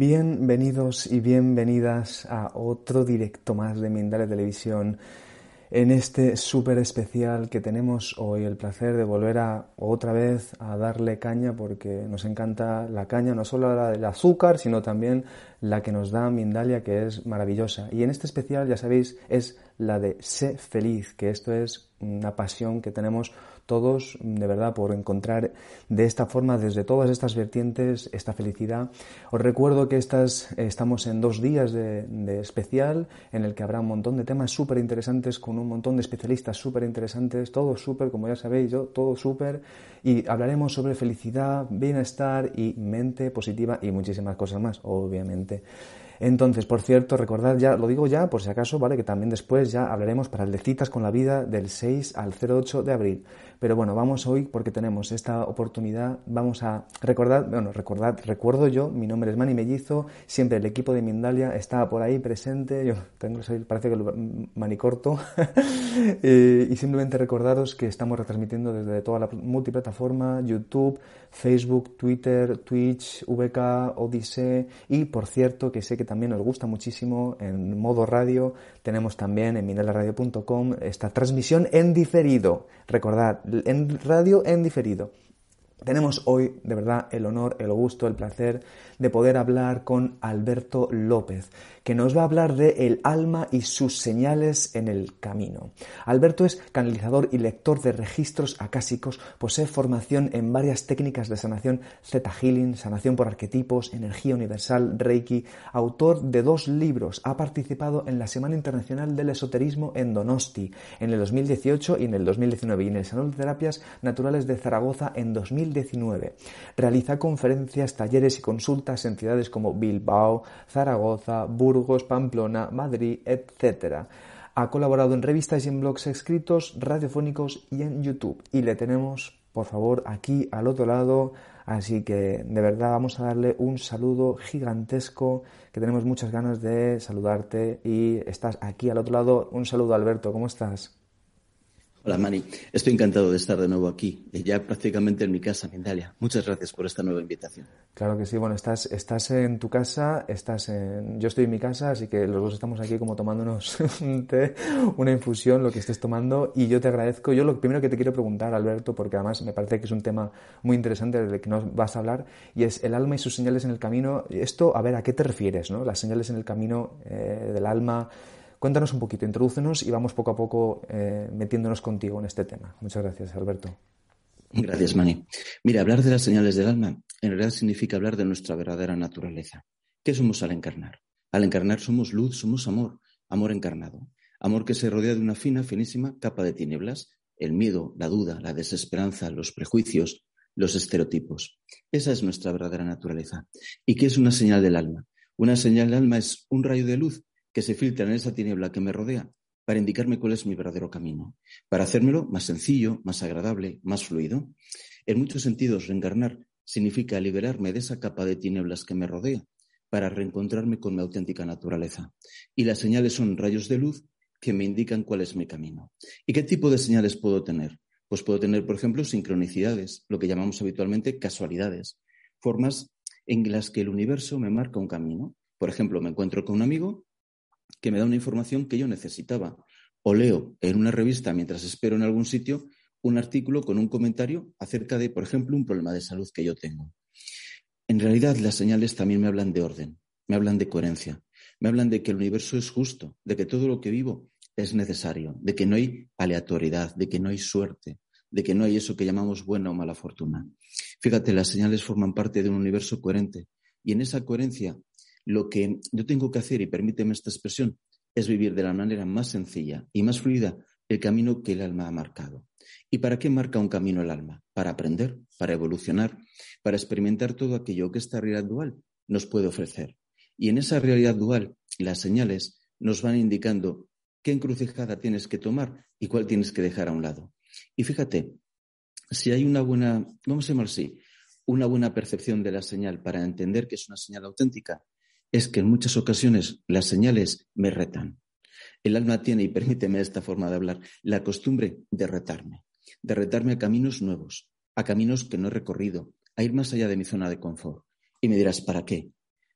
Bienvenidos y bienvenidas a otro directo más de Mindalia Televisión. En este súper especial que tenemos hoy el placer de volver a otra vez a darle caña porque nos encanta la caña, no solo la del azúcar, sino también la que nos da Mindalia, que es maravillosa. Y en este especial, ya sabéis, es la de Sé feliz, que esto es una pasión que tenemos todos, de verdad, por encontrar de esta forma, desde todas estas vertientes, esta felicidad. Os recuerdo que estas, estamos en dos días de, especial, en el que habrá un montón de temas súper interesantes, con un montón de especialistas súper interesantes, todo súper, como ya sabéis, yo, todo súper, y hablaremos sobre felicidad, bienestar y mente positiva y muchísimas cosas más, obviamente. Entonces, por cierto, recordad ya, lo digo ya por si acaso, ¿vale? Que también después ya hablaremos para el de citas con la vida del 6 al 08 de abril. Pero bueno, vamos hoy porque tenemos esta oportunidad, vamos a recordar, bueno, recordad, recuerdo yo, mi nombre es Manny Mellizo, siempre el equipo de Mindalia está por ahí presente, yo tengo, parece que lo manicorto, y simplemente recordaros que estamos retransmitiendo desde toda la multiplataforma, YouTube, Facebook, Twitter, Twitch, VK, Odyssey, y por cierto que sé que también os gusta muchísimo en modo radio, tenemos también en minelaradio.com esta transmisión en diferido. Recordad, en radio en diferido. Tenemos hoy, de verdad, el honor, el gusto, el placer de poder hablar con Alberto López que nos va a hablar de el alma y sus señales en el camino. Alberto es canalizador y lector de registros acásicos, posee formación en varias técnicas de sanación, Zeta Healing, sanación por arquetipos, energía universal, Reiki, autor de dos libros, ha participado en la Semana Internacional del Esoterismo en Donosti en el 2018 y en el 2019 y en el Salón de Terapias Naturales de Zaragoza en 2019. Realiza conferencias, talleres y consultas en ciudades como Bilbao, Zaragoza, Burgos, Pamplona, Madrid, etc. Ha colaborado en revistas y en blogs escritos, radiofónicos y en YouTube. Y le tenemos, por favor, aquí al otro lado. Así que de verdad vamos a darle un saludo gigantesco, que tenemos muchas ganas de saludarte y estás aquí al otro lado. Un saludo Alberto, ¿cómo estás? Hola Mani, estoy encantado de estar de nuevo aquí, ya prácticamente en mi casa, Mindalia. Muchas gracias por esta nueva invitación. Claro que sí, bueno, estás, estás en tu casa, estás en... yo estoy en mi casa, así que los dos estamos aquí como tomándonos un té, una infusión, lo que estés tomando, y yo te agradezco. Yo lo primero que te quiero preguntar, Alberto, porque además me parece que es un tema muy interesante del que nos vas a hablar, y es el alma y sus señales en el camino. Esto, a ver, ¿a qué te refieres, no? Las señales en el camino eh, del alma Cuéntanos un poquito, introdúcenos y vamos poco a poco eh, metiéndonos contigo en este tema. Muchas gracias, Alberto. Gracias, Mani. Mira, hablar de las señales del alma en realidad significa hablar de nuestra verdadera naturaleza. ¿Qué somos al encarnar? Al encarnar somos luz, somos amor, amor encarnado. Amor que se rodea de una fina, finísima capa de tinieblas, el miedo, la duda, la desesperanza, los prejuicios, los estereotipos. Esa es nuestra verdadera naturaleza. ¿Y qué es una señal del alma? Una señal del alma es un rayo de luz que se filtra en esa tiniebla que me rodea para indicarme cuál es mi verdadero camino, para hacérmelo más sencillo, más agradable, más fluido. En muchos sentidos, reencarnar significa liberarme de esa capa de tinieblas que me rodea para reencontrarme con mi auténtica naturaleza. Y las señales son rayos de luz que me indican cuál es mi camino. ¿Y qué tipo de señales puedo tener? Pues puedo tener, por ejemplo, sincronicidades, lo que llamamos habitualmente casualidades, formas en las que el universo me marca un camino. Por ejemplo, me encuentro con un amigo que me da una información que yo necesitaba. O leo en una revista mientras espero en algún sitio un artículo con un comentario acerca de, por ejemplo, un problema de salud que yo tengo. En realidad, las señales también me hablan de orden, me hablan de coherencia, me hablan de que el universo es justo, de que todo lo que vivo es necesario, de que no hay aleatoriedad, de que no hay suerte, de que no hay eso que llamamos buena o mala fortuna. Fíjate, las señales forman parte de un universo coherente y en esa coherencia lo que yo tengo que hacer, y permíteme esta expresión, es vivir de la manera más sencilla y más fluida el camino que el alma ha marcado. ¿Y para qué marca un camino el alma? Para aprender, para evolucionar, para experimentar todo aquello que esta realidad dual nos puede ofrecer. Y en esa realidad dual, las señales nos van indicando qué encrucijada tienes que tomar y cuál tienes que dejar a un lado. Y fíjate, si hay una buena, vamos a llamar así, una buena percepción de la señal para entender que es una señal auténtica, es que en muchas ocasiones las señales me retan. El alma tiene, y permíteme esta forma de hablar, la costumbre de retarme, de retarme a caminos nuevos, a caminos que no he recorrido, a ir más allá de mi zona de confort. Y me dirás, ¿para qué?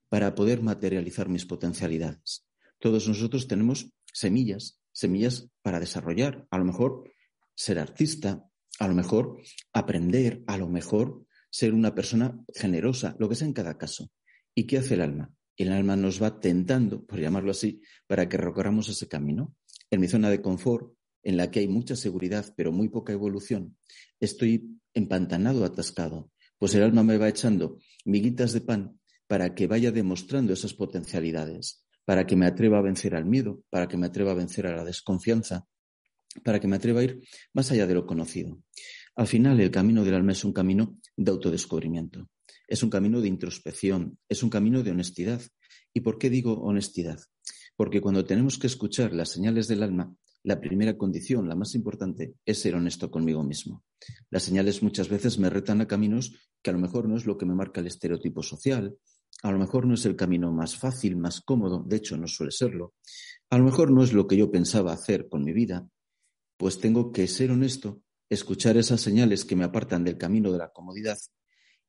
Para poder materializar mis potencialidades. Todos nosotros tenemos semillas, semillas para desarrollar, a lo mejor ser artista, a lo mejor aprender, a lo mejor ser una persona generosa, lo que sea en cada caso. ¿Y qué hace el alma? El alma nos va tentando, por llamarlo así, para que recorramos ese camino. En mi zona de confort, en la que hay mucha seguridad, pero muy poca evolución, estoy empantanado, atascado. Pues el alma me va echando miguitas de pan para que vaya demostrando esas potencialidades, para que me atreva a vencer al miedo, para que me atreva a vencer a la desconfianza, para que me atreva a ir más allá de lo conocido. Al final, el camino del alma es un camino de autodescubrimiento, es un camino de introspección, es un camino de honestidad. ¿Y por qué digo honestidad? Porque cuando tenemos que escuchar las señales del alma, la primera condición, la más importante, es ser honesto conmigo mismo. Las señales muchas veces me retan a caminos que a lo mejor no es lo que me marca el estereotipo social, a lo mejor no es el camino más fácil, más cómodo, de hecho no suele serlo, a lo mejor no es lo que yo pensaba hacer con mi vida, pues tengo que ser honesto, escuchar esas señales que me apartan del camino de la comodidad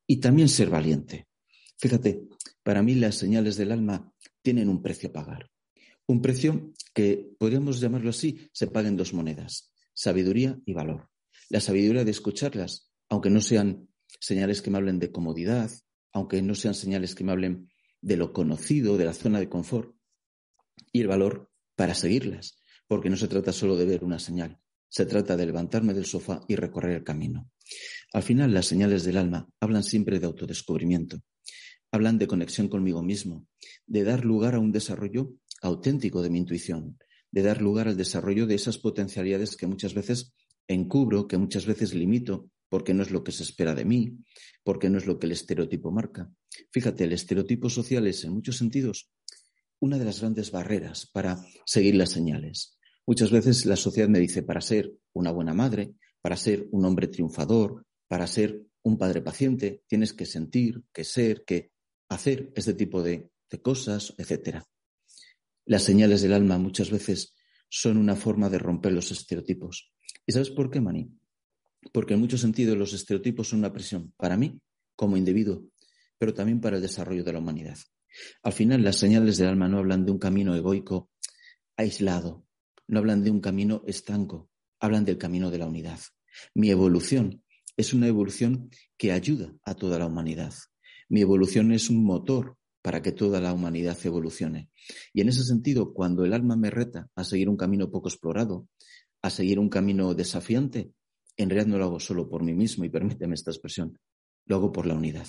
y también ser valiente. Fíjate, para mí las señales del alma tienen un precio a pagar. Un precio que, podríamos llamarlo así, se paga en dos monedas, sabiduría y valor. La sabiduría de escucharlas, aunque no sean señales que me hablen de comodidad, aunque no sean señales que me hablen de lo conocido, de la zona de confort, y el valor para seguirlas, porque no se trata solo de ver una señal, se trata de levantarme del sofá y recorrer el camino. Al final, las señales del alma hablan siempre de autodescubrimiento, hablan de conexión conmigo mismo, de dar lugar a un desarrollo auténtico de mi intuición, de dar lugar al desarrollo de esas potencialidades que muchas veces encubro, que muchas veces limito, porque no es lo que se espera de mí, porque no es lo que el estereotipo marca. Fíjate, el estereotipo social es en muchos sentidos una de las grandes barreras para seguir las señales. Muchas veces la sociedad me dice, para ser una buena madre, para ser un hombre triunfador, para ser un padre paciente, tienes que sentir, que ser, que hacer este tipo de, cosas, etc. Las señales del alma muchas veces son una forma de romper los estereotipos. ¿Y sabes por qué, Mani? Porque en muchos sentidos los estereotipos son una presión para mí como individuo, pero también para el desarrollo de la humanidad. Al final, las señales del alma no hablan de un camino egoico aislado, no hablan de un camino estanco, hablan del camino de la unidad. Mi evolución es una evolución que ayuda a toda la humanidad. Mi evolución es un motor para que toda la humanidad evolucione. Y en ese sentido, cuando el alma me reta a seguir un camino poco explorado, a seguir un camino desafiante, en realidad no lo hago solo por mí mismo, y permíteme esta expresión, lo hago por la unidad.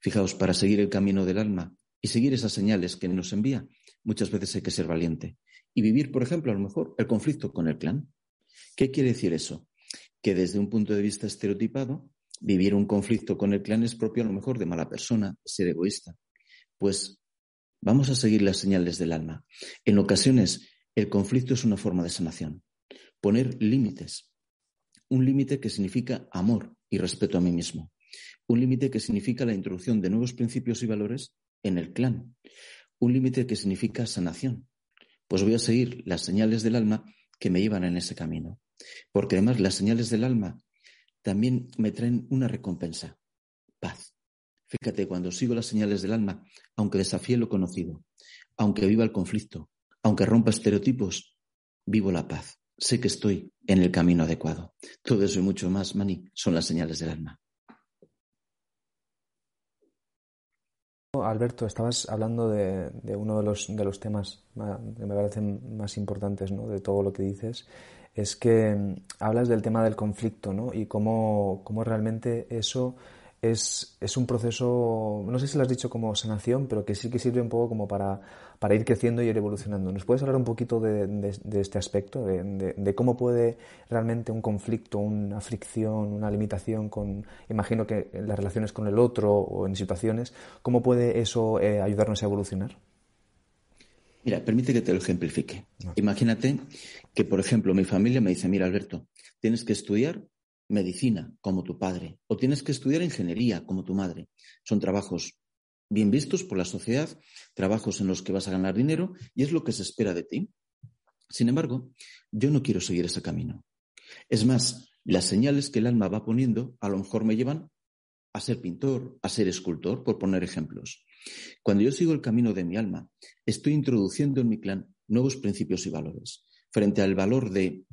Fijaos, para seguir el camino del alma y seguir esas señales que nos envía, muchas veces hay que ser valiente. Y vivir, por ejemplo, a lo mejor el conflicto con el clan. ¿Qué quiere decir eso? Que desde un punto de vista estereotipado, vivir un conflicto con el clan es propio a lo mejor de mala persona, ser egoísta. Pues vamos a seguir las señales del alma. En ocasiones, el conflicto es una forma de sanación. Poner límites. Un límite que significa amor y respeto a mí mismo. Un límite que significa la introducción de nuevos principios y valores en el clan. Un límite que significa sanación. Pues voy a seguir las señales del alma que me llevan en ese camino. Porque además las señales del alma también me traen una recompensa, paz. Fíjate, cuando sigo las señales del alma, aunque desafíe lo conocido, aunque viva el conflicto, aunque rompa estereotipos, vivo la paz. Sé que estoy en el camino adecuado. Todo eso y mucho más, Mani, son las señales del alma. Alberto, estabas hablando de, uno de los, de los temas que me parecen más importantes ¿no? de todo lo que dices, es que mm, hablas del tema del conflicto ¿no? y cómo, cómo realmente eso es, es, un proceso, no sé si lo has dicho como sanación, pero que sí que sirve un poco como para, para ir creciendo y ir evolucionando. ¿Nos puedes hablar un poquito de, de, este aspecto, de, de, cómo puede realmente un conflicto, una fricción, una limitación con, imagino que en las relaciones con el otro o en situaciones, cómo puede eso eh, ayudarnos a evolucionar? Mira, permite que te lo ejemplifique. Imagínate que, por ejemplo, mi familia me dice, mira, Alberto, tienes que estudiar medicina como tu padre o tienes que estudiar ingeniería como tu madre. Son trabajos bien vistos por la sociedad, trabajos en los que vas a ganar dinero y es lo que se espera de ti. Sin embargo, yo no quiero seguir ese camino. Es más, las señales que el alma va poniendo a lo mejor me llevan a ser pintor, a ser escultor, por poner ejemplos. Cuando yo sigo el camino de mi alma, estoy introduciendo en mi clan nuevos principios y valores. Frente al valor de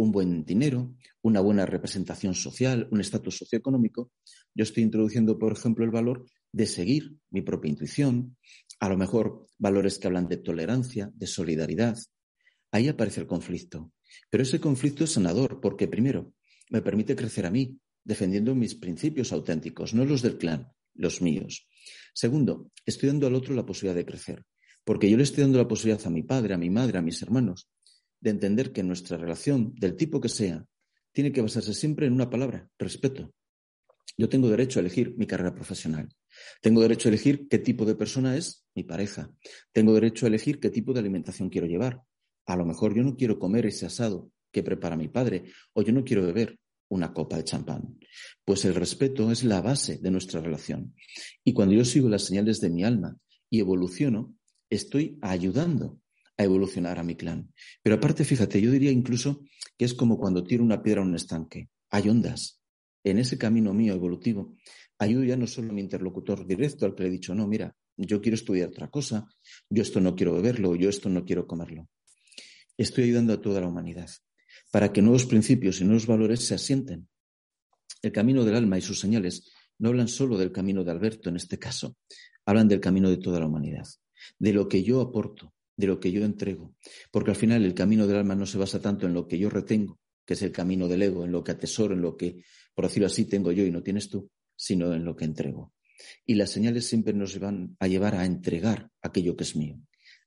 un buen dinero, una buena representación social, un estatus socioeconómico, yo estoy introduciendo, por ejemplo, el valor de seguir mi propia intuición, a lo mejor valores que hablan de tolerancia, de solidaridad. Ahí aparece el conflicto. Pero ese conflicto es sanador porque, primero, me permite crecer a mí, defendiendo mis principios auténticos, no los del clan, los míos. Segundo, estoy dando al otro la posibilidad de crecer, porque yo le estoy dando la posibilidad a mi padre, a mi madre, a mis hermanos, de entender que nuestra relación, del tipo que sea, tiene que basarse siempre en una palabra, respeto. Yo tengo derecho a elegir mi carrera profesional. Tengo derecho a elegir qué tipo de persona es mi pareja. Tengo derecho a elegir qué tipo de alimentación quiero llevar. A lo mejor yo no quiero comer ese asado que prepara mi padre o yo no quiero beber una copa de champán. Pues el respeto es la base de nuestra relación. Y cuando yo sigo las señales de mi alma y evoluciono, estoy ayudando a evolucionar a mi clan. Pero aparte, fíjate, yo diría incluso que es como cuando tiro una piedra a un estanque. Hay ondas. En ese camino mío evolutivo, ayudo ya no solo a mi interlocutor directo al que le he dicho, no, mira, yo quiero estudiar otra cosa, yo esto no quiero beberlo, yo esto no quiero comerlo. Estoy ayudando a toda la humanidad para que nuevos principios y nuevos valores se asienten. El camino del alma y sus señales no hablan solo del camino de Alberto en este caso, hablan del camino de toda la humanidad, de lo que yo aporto, de lo que yo entrego. Porque al final el camino del alma no se basa tanto en lo que yo retengo, que es el camino del ego, en lo que atesoro, en lo que, por decirlo así, tengo yo y no tienes tú, sino en lo que entrego. Y las señales siempre nos van a llevar a entregar aquello que es mío,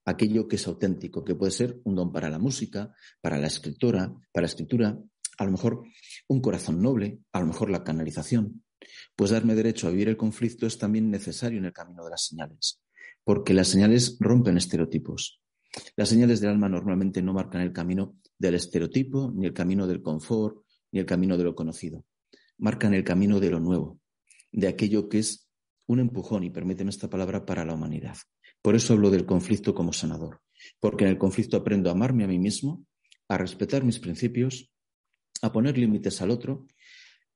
aquello que es auténtico, que puede ser un don para la música, para la escritura, para la escritura, a lo mejor un corazón noble, a lo mejor la canalización. Pues darme derecho a vivir el conflicto es también necesario en el camino de las señales, porque las señales rompen estereotipos. Las señales del alma normalmente no marcan el camino del estereotipo, ni el camino del confort, ni el camino de lo conocido. Marcan el camino de lo nuevo, de aquello que es un empujón, y permíteme esta palabra, para la humanidad. Por eso hablo del conflicto como sanador, porque en el conflicto aprendo a amarme a mí mismo, a respetar mis principios, a poner límites al otro.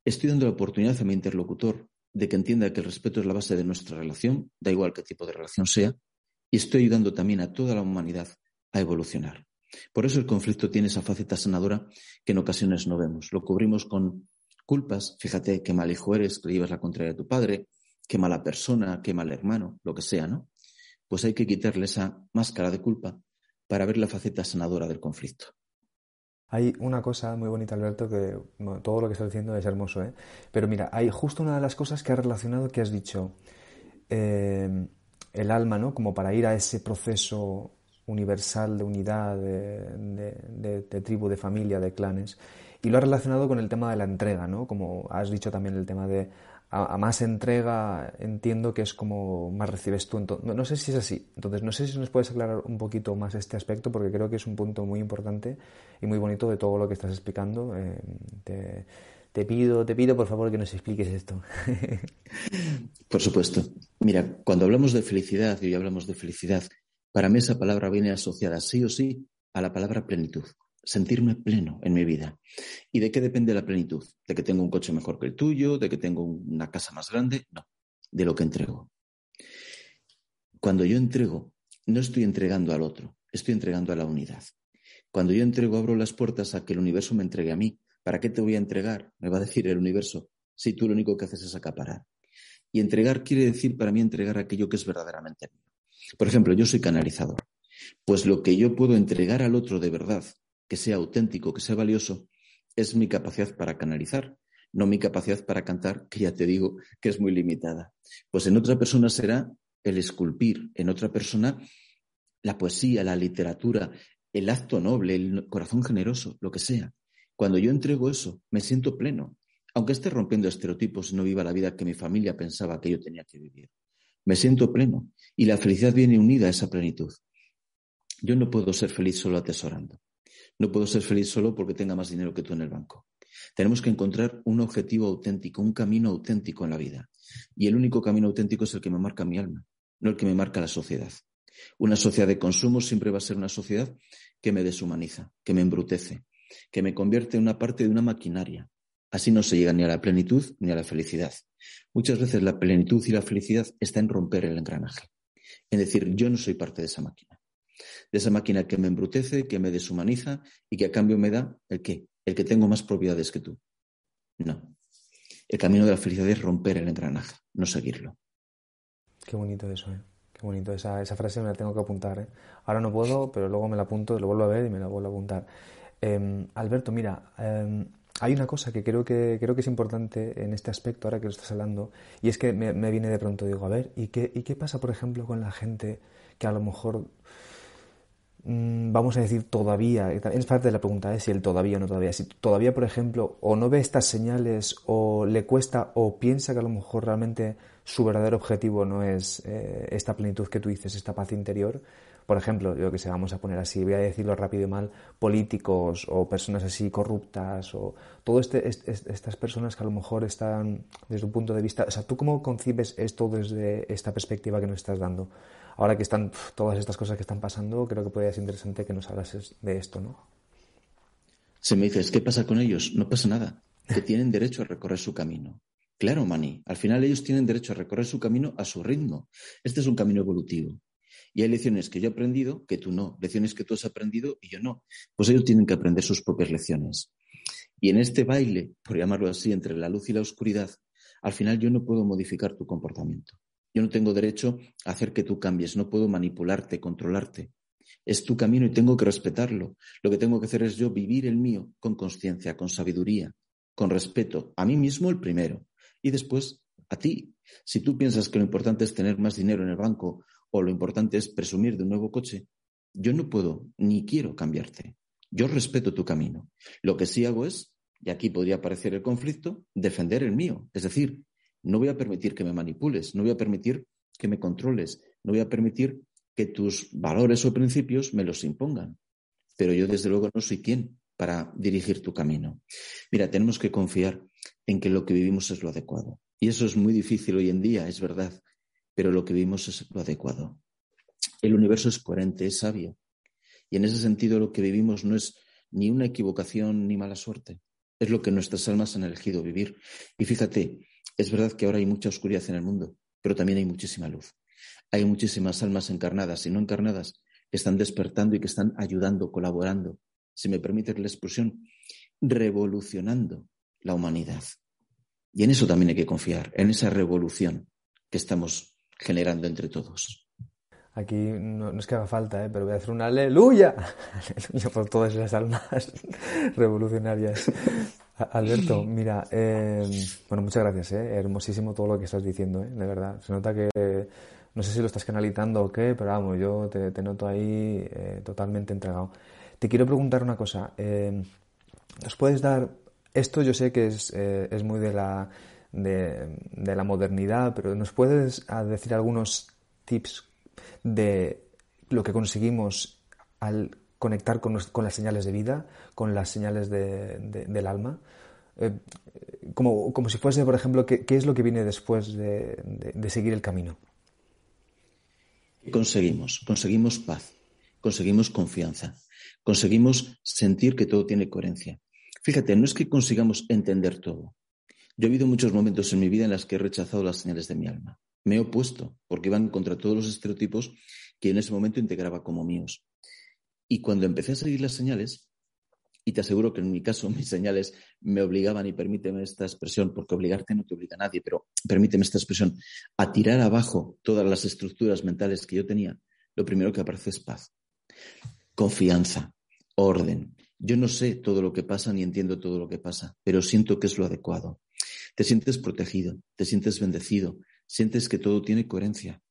Estoy dando la oportunidad a mi interlocutor de que entienda que el respeto es la base de nuestra relación, da igual qué tipo de relación sea, y estoy ayudando también a toda la humanidad a evolucionar. Por eso el conflicto tiene esa faceta sanadora que en ocasiones no vemos. Lo cubrimos con culpas, fíjate qué mal hijo eres, que llevas la contraria de tu padre, qué mala persona, qué mal hermano, lo que sea, ¿no? Pues hay que quitarle esa máscara de culpa para ver la faceta sanadora del conflicto. Hay una cosa muy bonita, Alberto, que todo lo que estás diciendo es hermoso, ¿eh? Pero mira, hay justo una de las cosas que has relacionado que has dicho. Eh, el alma, ¿no? Como para ir a ese proceso universal de unidad, de, tribu, de familia, de clanes. Y lo ha relacionado con el tema de la entrega, ¿no? Como has dicho también el tema de a, más entrega entiendo que es como más recibes tú. No, no, sé si es así. Entonces, no sé si nos puedes aclarar un poquito más este aspecto porque creo que es un punto muy importante y muy bonito de todo lo que estás explicando. Eh, pido, te pido por favor que nos expliques esto. Por supuesto. Mira, cuando hablamos de felicidad y hoy hablamos de felicidad, para mí esa palabra viene asociada sí o sí a la palabra plenitud. Sentirme pleno en mi vida. ¿Y de qué depende la plenitud? ¿De que tengo un coche mejor que el tuyo? ¿De que tengo una casa más grande? No, de lo que entrego. Cuando yo entrego, no estoy entregando al otro, estoy entregando a la unidad. Cuando yo entrego, abro las puertas a que el universo me entregue a mí, ¿Para qué te voy a entregar? Me va a decir el universo, si tú lo único que haces es acaparar. Y entregar quiere decir para mí entregar aquello que es verdaderamente mío. Por ejemplo, yo soy canalizador. Pues lo que yo puedo entregar al otro de verdad, que sea auténtico, que sea valioso, es mi capacidad para canalizar, no mi capacidad para cantar, que ya te digo que es muy limitada. Pues en otra persona será el esculpir, en otra persona la poesía, la literatura, el acto noble, el corazón generoso, lo que sea. Cuando yo entrego eso, me siento pleno, aunque esté rompiendo estereotipos y no viva la vida que mi familia pensaba que yo tenía que vivir. Me siento pleno y la felicidad viene unida a esa plenitud. Yo no puedo ser feliz solo atesorando. No puedo ser feliz solo porque tenga más dinero que tú en el banco. Tenemos que encontrar un objetivo auténtico, un camino auténtico en la vida. Y el único camino auténtico es el que me marca mi alma, no el que me marca la sociedad. Una sociedad de consumo siempre va a ser una sociedad que me deshumaniza, que me embrutece, que me convierte en una parte de una maquinaria. Así no se llega ni a la plenitud ni a la felicidad. Muchas veces la plenitud y la felicidad está en romper el engranaje. En decir, yo no soy parte de esa máquina. De esa máquina que me embrutece, que me deshumaniza y que a cambio me da el qué? El que tengo más propiedades que tú. No. El camino de la felicidad es romper el engranaje, no seguirlo. Qué bonito eso, ¿eh? Qué bonito. Esa, esa frase me la tengo que apuntar, ¿eh? Ahora no puedo, pero luego me la apunto, lo vuelvo a ver y me la vuelvo a apuntar. Em, Alberto, mira, em, hay una cosa que creo, que creo que es importante en este aspecto, ahora que lo estás hablando, y es que me, viene de pronto, digo, a ver, ¿y qué, ¿y qué pasa, por ejemplo, con la gente que a lo mejor mm, vamos a decir todavía, es parte de la pregunta, es ¿eh? si el todavía o no todavía, si todavía, por ejemplo, o no ve estas señales o le cuesta o piensa que a lo mejor realmente su verdadero objetivo no es eh, esta plenitud que tú dices, esta paz interior, por ejemplo, yo que sé, vamos a poner así, voy a decirlo rápido y mal, políticos o personas así corruptas o todas este, estas personas que a lo mejor están desde un punto de vista, o sea, ¿tú cómo concibes esto desde esta perspectiva que nos estás dando? Ahora que están todas estas cosas que están pasando, creo que podría ser interesante que nos hablases de esto, ¿no? Se me dices, ¿qué pasa con ellos? No pasa nada, que tienen derecho a recorrer su camino. Claro, Mani, al final ellos tienen derecho a recorrer su camino a su ritmo. Este es un camino evolutivo. Y hay lecciones que yo he aprendido que tú no, lecciones que tú has aprendido y yo no. Pues ellos tienen que aprender sus propias lecciones. Y en este baile, por llamarlo así, entre la luz y la oscuridad, al final yo no puedo modificar tu comportamiento. Yo no tengo derecho a hacer que tú cambies, no puedo manipularte, controlarte. Es tu camino y tengo que respetarlo. Lo que tengo que hacer es yo vivir el mío con conciencia, con sabiduría, con respeto, a mí mismo el primero y después a ti. Si tú piensas que lo importante es tener más dinero en el banco o lo importante es presumir de un nuevo coche, yo no puedo ni quiero cambiarte. Yo respeto tu camino. Lo que sí hago es, y aquí podría aparecer el conflicto, defender el mío. Es decir, no voy a permitir que me manipules, no voy a permitir que me controles, no voy a permitir que tus valores o principios me los impongan. Pero yo desde luego no soy quien para dirigir tu camino. Mira, tenemos que confiar en que lo que vivimos es lo adecuado. Y eso es muy difícil hoy en día, es verdad pero lo que vimos es lo adecuado. El universo es coherente, es sabio. Y en ese sentido lo que vivimos no es ni una equivocación ni mala suerte. Es lo que nuestras almas han elegido vivir. Y fíjate, es verdad que ahora hay mucha oscuridad en el mundo, pero también hay muchísima luz. Hay muchísimas almas encarnadas y no encarnadas que están despertando y que están ayudando, colaborando, si me permite la expresión, revolucionando la humanidad. Y en eso también hay que confiar, en esa revolución que estamos generando entre todos. Aquí no, es que haga falta, ¿eh? pero voy a hacer un aleluya, aleluya por todas esas almas revolucionarias. Alberto, mira, em, bueno, muchas gracias, ¿eh? hermosísimo todo lo que estás diciendo, ¿eh? de verdad. Se nota que, no sé si lo estás canalizando o qué, pero vamos, yo te, noto ahí eh, totalmente entregado. Te quiero preguntar una cosa, em, ¿nos puedes dar, esto yo sé que es, eh, es muy de la de, la modernidad, pero ¿nos puedes ah, decir algunos tips de lo que conseguimos al conectar con, las señales de vida, con las señales del alma? Eh, como, si fuese, por ejemplo, ¿qué, es lo que viene después de, de seguir el camino? Conseguimos, conseguimos paz, conseguimos confianza, conseguimos sentir que todo tiene coherencia. Fíjate, no es que consigamos entender todo, yo he habido muchos momentos en mi vida en los que he rechazado las señales de mi alma. Me he opuesto porque iban contra todos los estereotipos que en ese momento integraba como míos. Y cuando empecé a seguir las señales, y te aseguro que en mi caso mis señales me obligaban, y permíteme esta expresión, porque obligarte no te obliga a nadie, pero permíteme esta expresión, a tirar abajo todas las estructuras mentales que yo tenía, lo primero que aparece es paz, confianza, orden. Yo no sé todo lo que pasa ni entiendo todo lo que pasa, pero siento que es lo adecuado. Te sientes protegido, te sientes bendecido, sientes que todo tiene coherencia.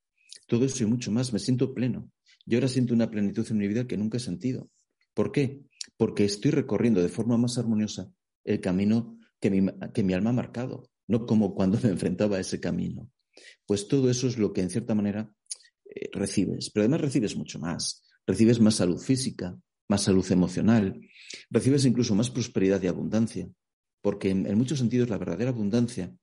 Todo eso y mucho más, me siento pleno. Yo ahora siento una plenitud en mi vida que nunca he sentido. ¿Por qué? porque estoy recorriendo de forma más armoniosa el camino que mi, que mi alma ha marcado, no como cuando me enfrentaba a ese camino. Pues todo eso es lo que en cierta manera eh, recibes, pero además recibes mucho más. Recibes más salud física, más salud emocional, recibes incluso más prosperidad y abundancia, porque en, muchos sentidos la verdadera abundancia,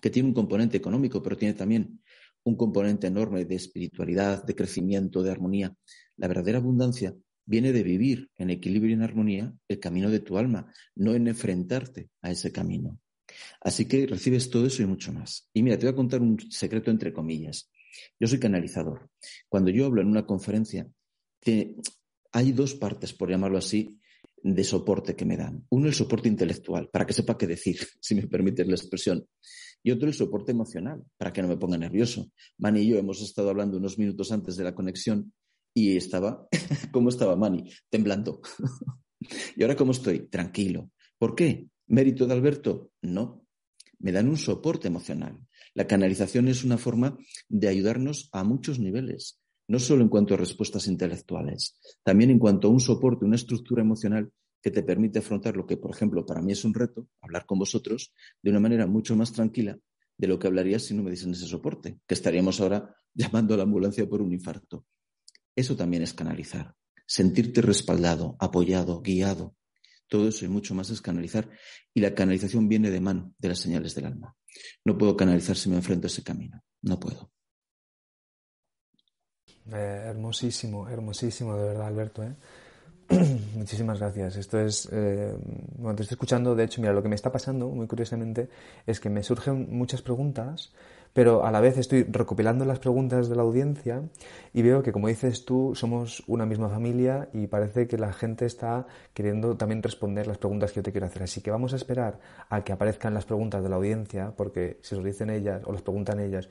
que tiene un componente económico, pero tiene también un componente enorme de espiritualidad, de crecimiento, de armonía, la verdadera abundancia viene de vivir en equilibrio y en armonía el camino de tu alma, no en enfrentarte a ese camino. Así que recibes todo eso y mucho más. Y mira, te voy a contar un secreto entre comillas. Yo soy canalizador. Cuando yo hablo en una conferencia, hay dos partes, por llamarlo así, de soporte que me dan. Uno, el soporte intelectual, para que sepa qué decir, si me permites la expresión. Y otro, el soporte emocional, para que no me ponga nervioso. Mani y yo hemos estado hablando unos minutos antes de la conexión y estaba, ¿cómo estaba Mani? Temblando. ¿Y ahora cómo estoy? Tranquilo. ¿Por qué? ¿Mérito de Alberto? No. Me dan un soporte emocional. La canalización es una forma de ayudarnos a muchos niveles, no solo en cuanto a respuestas intelectuales, también en cuanto a un soporte, una estructura emocional que te permite afrontar lo que, por ejemplo, para mí es un reto, hablar con vosotros de una manera mucho más tranquila de lo que hablaría si no me diesen ese soporte, que estaríamos ahora llamando a la ambulancia por un infarto. Eso también es canalizar. Sentirte respaldado, apoyado, guiado. Todo eso y mucho más es canalizar. Y la canalización viene de mano de las señales del alma. No puedo canalizar si me enfrento a ese camino. No puedo. Eh, hermosísimo, hermosísimo, de verdad, Alberto. ¿eh? Muchísimas gracias. Esto es, eh, bueno, te estoy escuchando, de hecho, mira, lo que me está pasando, muy curiosamente, es que me surgen muchas preguntas pero a la vez estoy recopilando las preguntas de la audiencia y veo que, como dices tú, somos una misma familia y parece que la gente está queriendo también responder las preguntas que yo te quiero hacer. Así que vamos a esperar a que aparezcan las preguntas de la audiencia, porque si lo dicen ellas o las preguntan ellas,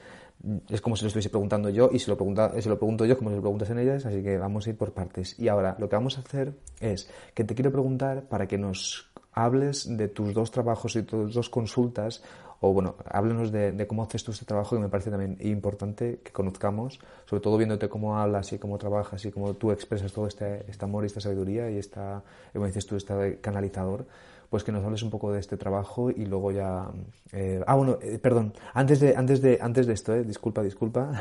es como si lo estuviese preguntando yo y si lo, pregunta, si lo pregunto yo, como si lo preguntas en ellas, así que vamos a ir por partes. Y ahora, lo que vamos a hacer es que te quiero preguntar para que nos hables de tus dos trabajos y tus dos consultas o bueno, háblanos de, cómo haces tú este trabajo que me parece también importante que conozcamos, sobre todo viéndote cómo hablas y cómo trabajas y cómo tú expresas todo este, este amor y esta sabiduría y esta, como dices tú, este canalizador, pues que nos hables un poco de este trabajo y luego ya... Eh, ah, bueno, eh, perdón, antes de, antes de, antes de esto, eh, disculpa, disculpa.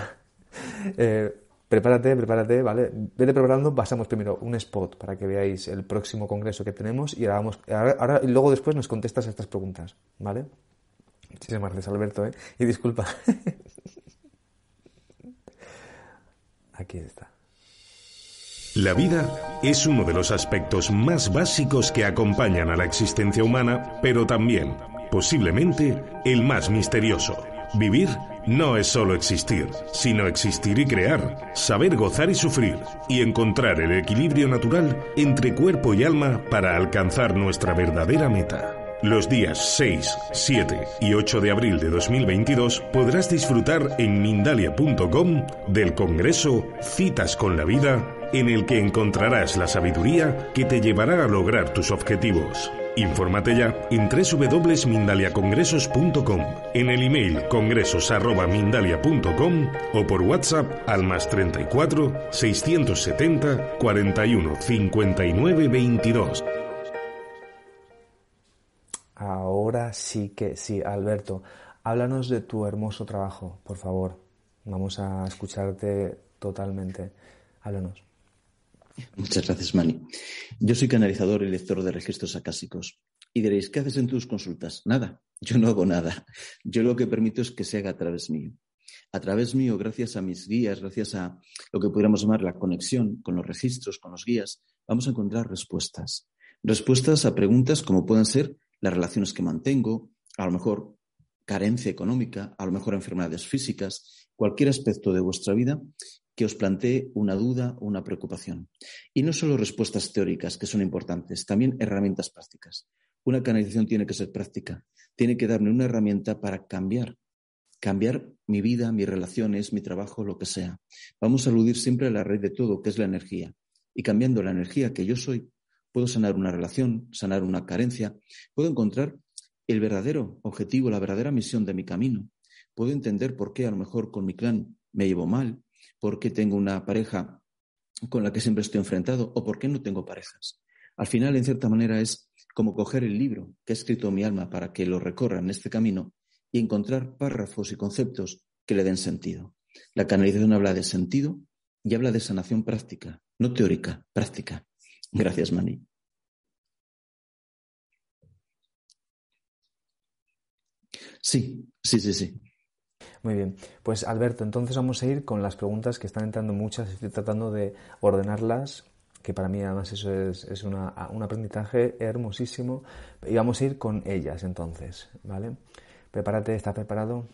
prepárate, prepárate, ¿vale? Vete preparando, pasamos primero un spot para que veáis el próximo congreso que tenemos y ahora, ahora, y luego después nos contestas estas preguntas, ¿vale? Muchísimas gracias, Alberto, ¿eh? Y disculpa. Aquí está. La vida es uno de los aspectos más básicos que acompañan a la existencia humana, pero también, posiblemente, el más misterioso. Vivir no es solo existir, sino existir y crear, saber gozar y sufrir, y encontrar el equilibrio natural entre cuerpo y alma para alcanzar nuestra verdadera meta. Los días 6, 7 y 8 de abril de 2022 podrás disfrutar en Mindalia.com del Congreso Citas con la Vida, en el que encontrarás la sabiduría que te llevará a lograr tus objetivos. Infórmate ya en www.mindaliacongresos.com, en el email congresos.mindalia.com o por WhatsApp al más 34 670 41 59 22. Ahora sí que sí, Alberto. Háblanos de tu hermoso trabajo, por favor. Vamos a escucharte totalmente. Háblanos. Muchas gracias, Mani. Yo soy canalizador y lector de registros acásicos. Y diréis, ¿qué haces en tus consultas? Nada, yo no hago nada. Yo lo que permito es que se haga a través mío. A través mío, gracias a mis guías, gracias a lo que pudiéramos llamar la conexión con los registros, con los guías, vamos a encontrar respuestas. Respuestas a preguntas como pueden ser las relaciones que mantengo, a lo mejor carencia económica, a lo mejor enfermedades físicas, cualquier aspecto de vuestra vida que os plantee una duda o una preocupación. Y no solo respuestas teóricas, que son importantes, también herramientas prácticas. Una canalización tiene que ser práctica, tiene que darme una herramienta para cambiar, cambiar mi vida, mis relaciones, mi trabajo, lo que sea. Vamos a aludir siempre a la raíz de todo, que es la energía. Y cambiando la energía que yo soy, puedo sanar una relación, sanar una carencia, puedo encontrar el verdadero objetivo, la verdadera misión de mi camino. Puedo entender por qué a lo mejor con mi clan me llevo mal, por qué tengo una pareja con la que siempre estoy enfrentado o por qué no tengo parejas. Al final, en cierta manera, es como coger el libro que ha escrito mi alma para que lo recorra en este camino y encontrar párrafos y conceptos que le den sentido. La canalización habla de sentido y habla de sanación práctica, no teórica, práctica. Gracias, Mani. Sí, sí, sí, sí. Muy bien, pues Alberto, entonces vamos a ir con las preguntas que están entrando muchas, estoy tratando de ordenarlas, que para mí además eso es, un aprendizaje hermosísimo, y vamos a ir con ellas entonces, ¿vale? Prepárate, ¿estás preparado?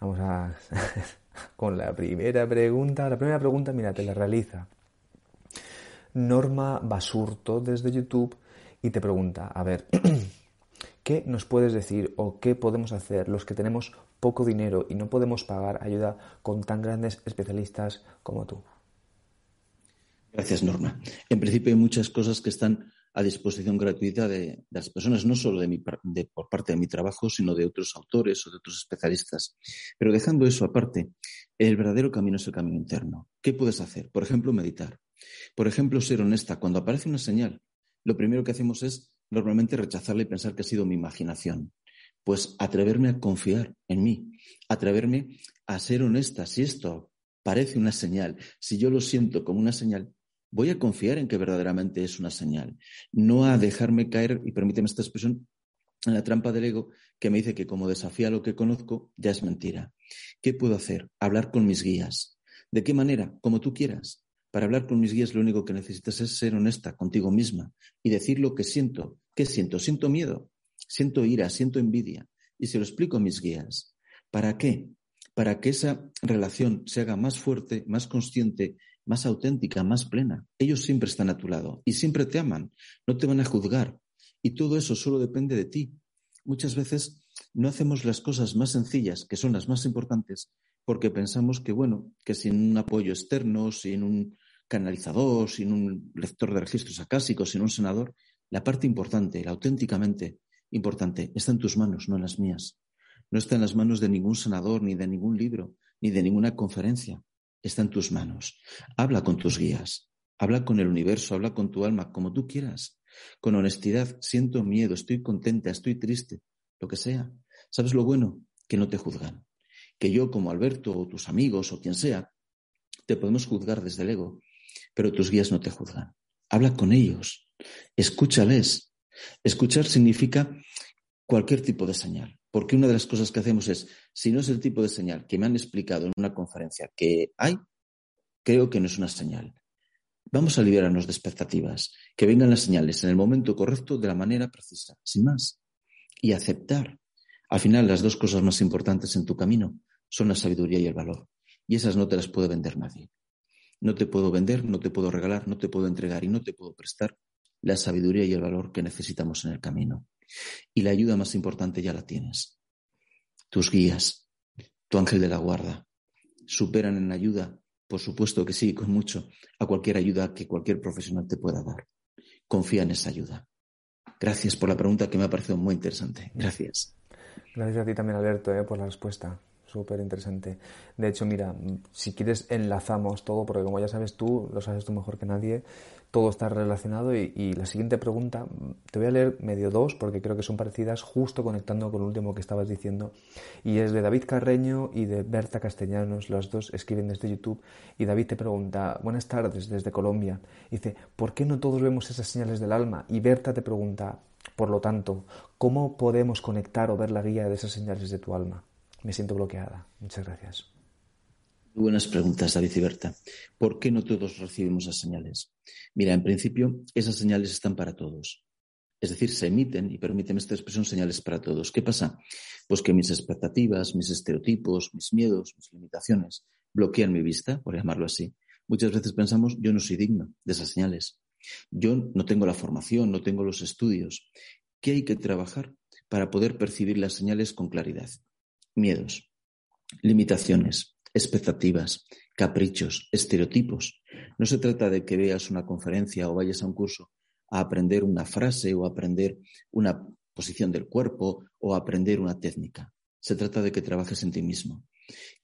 Vamos a con la primera pregunta. La primera pregunta, mira, te la realiza Norma Basurto desde YouTube y te pregunta, a ver, ¿Qué nos puedes decir o qué podemos hacer los que tenemos poco dinero y no podemos pagar ayuda con tan grandes especialistas como tú? Gracias, Norma. En principio hay muchas cosas que están a disposición gratuita de, las personas, no solo de por parte de mi trabajo, sino de otros autores o de otros especialistas. Pero dejando eso aparte, el verdadero camino es el camino interno. ¿Qué puedes hacer? Por ejemplo, meditar. Por ejemplo, ser honesta. Cuando aparece una señal, lo primero que hacemos es normalmente rechazarla y pensar que ha sido mi imaginación. Pues atreverme a confiar en mí, atreverme a ser honesta. Si esto parece una señal, si yo lo siento como una señal, voy a confiar en que verdaderamente es una señal. No a dejarme caer, y permíteme esta expresión, en la trampa del ego que me dice que como desafía lo que conozco, ya es mentira. ¿Qué puedo hacer? Hablar con mis guías. ¿De qué manera? Como tú quieras. Para hablar con mis guías lo único que necesitas es ser honesta contigo misma y decir lo que siento. ¿Qué siento? Siento miedo, siento ira, siento envidia. Y se lo explico a mis guías. ¿Para qué? Para que esa relación se haga más fuerte, más consciente, más auténtica, más plena. Ellos siempre están a tu lado y siempre te aman, no te van a juzgar. Y todo eso solo depende de ti. Muchas veces no hacemos las cosas más sencillas, que son las más importantes, porque pensamos que, bueno, que sin un apoyo externo, sin un canalizador, sin un lector de registros acásicos, sin un senador, la parte importante, la auténticamente importante, está en tus manos, no en las mías. No está en las manos de ningún senador, ni de ningún libro, ni de ninguna conferencia. Está en tus manos. Habla con tus guías, habla con el universo, habla con tu alma, como tú quieras. Con honestidad, siento miedo, estoy contenta, estoy triste, lo que sea. ¿Sabes lo bueno? Que no te juzgan. Que yo, como Alberto, o tus amigos, o quien sea, te podemos juzgar desde el ego, pero tus guías no te juzgan. Habla con ellos, escúchales. Escuchar significa cualquier tipo de señal, porque una de las cosas que hacemos es, si no es el tipo de señal que me han explicado en una conferencia que hay, creo que no es una señal. Vamos a liberarnos de expectativas, que vengan las señales en el momento correcto de la manera precisa, sin más, y aceptar. Al final, las dos cosas más importantes en tu camino son la sabiduría y el valor, y esas no te las puede vender nadie. No te puedo vender, no te puedo regalar, no te puedo entregar y no te puedo prestar la sabiduría y el valor que necesitamos en el camino. Y la ayuda más importante ya la tienes. Tus guías, tu ángel de la guarda, superan en ayuda, por supuesto que sí, con mucho, a cualquier ayuda que cualquier profesional te pueda dar. Confía en esa ayuda. Gracias por la pregunta que me ha parecido muy interesante. Gracias. Gracias a ti también, Alberto, eh, por la respuesta súper interesante. De hecho, mira, si quieres enlazamos todo, porque como ya sabes tú, lo sabes tú mejor que nadie, todo está relacionado y, la siguiente pregunta, te voy a leer medio dos porque creo que son parecidas, justo conectando con lo último que estabas diciendo, y es de David Carreño y de Berta Castellanos, los dos escriben desde YouTube, y David te pregunta, buenas tardes desde Colombia, dice, ¿por qué no todos vemos esas señales del alma? Y Berta te pregunta, por lo tanto, ¿cómo podemos conectar o ver la guía de esas señales de tu alma? Me siento bloqueada. Muchas gracias. Buenas preguntas, David Berta. ¿Por qué no todos recibimos esas señales? Mira, en principio, esas señales están para todos. Es decir, se emiten, y permíteme esta expresión, señales para todos. ¿Qué pasa? Pues que mis expectativas, mis estereotipos, mis miedos, mis limitaciones bloquean mi vista, por llamarlo así. Muchas veces pensamos, yo no soy digno de esas señales. Yo no tengo la formación, no tengo los estudios. ¿Qué hay que trabajar para poder percibir las señales con claridad? Miedos, limitaciones, expectativas, caprichos, estereotipos. No se trata de que veas una conferencia o vayas a un curso a aprender una frase o aprender una posición del cuerpo o aprender una técnica. Se trata de que trabajes en ti mismo.